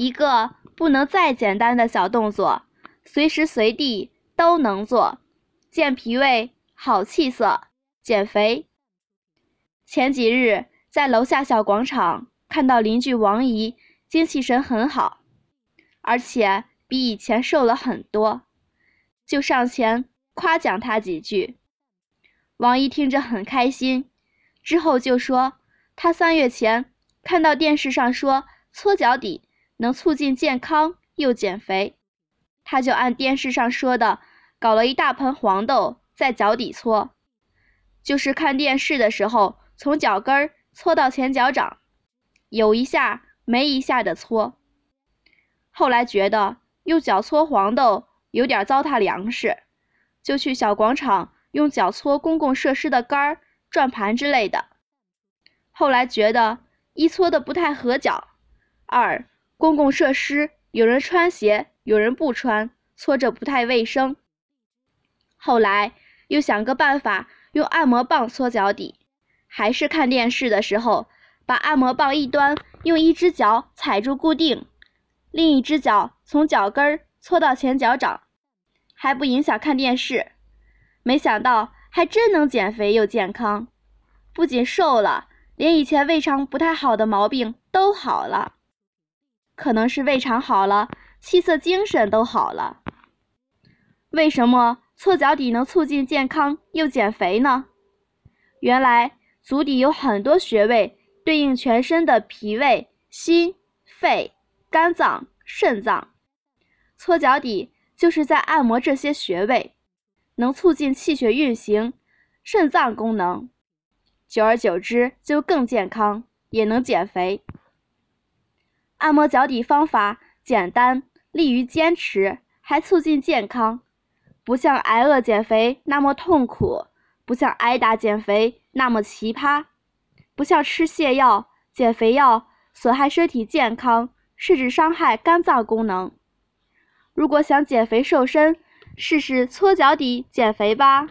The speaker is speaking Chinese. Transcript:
一个不能再简单的小动作，随时随地都能做，健脾胃、好气色、减肥。前几日在楼下小广场看到邻居王姨，精气神很好，而且比以前瘦了很多，就上前夸奖她几句。王姨听着很开心，之后就说她三月前看到电视上说搓脚底能促进健康又减肥，他就按电视上说的搞了一大盆黄豆在脚底搓，就是看电视的时候。从脚跟儿搓到前脚掌，有一下没一下的搓。后来觉得用脚搓黄豆有点糟蹋粮食，就去小广场用脚搓公共设施的杆儿、转盘之类的。后来觉得一搓的不太合脚，二公共设施有人穿鞋，有人不穿，搓着不太卫生。后来又想个办法，用按摩棒搓脚底。还是看电视的时候，把按摩棒一端用一只脚踩住固定，另一只脚从脚跟儿搓到前脚掌，还不影响看电视。没想到还真能减肥又健康，不仅瘦了，连以前胃肠不太好的毛病都好了。可能是胃肠好了，气色精神都好了。为什么搓脚底能促进健康又减肥呢？原来。足底有很多穴位，对应全身的脾胃、心、肺、肝脏、肾脏。搓脚底就是在按摩这些穴位，能促进气血运行、肾脏功能。久而久之就更健康，也能减肥。按摩脚底方法简单，利于坚持，还促进健康，不像挨饿减肥那么痛苦。不像挨打减肥那么奇葩，不像吃泻药、减肥药损害身体健康，甚至伤害肝脏功能。如果想减肥瘦身，试试搓脚底减肥吧。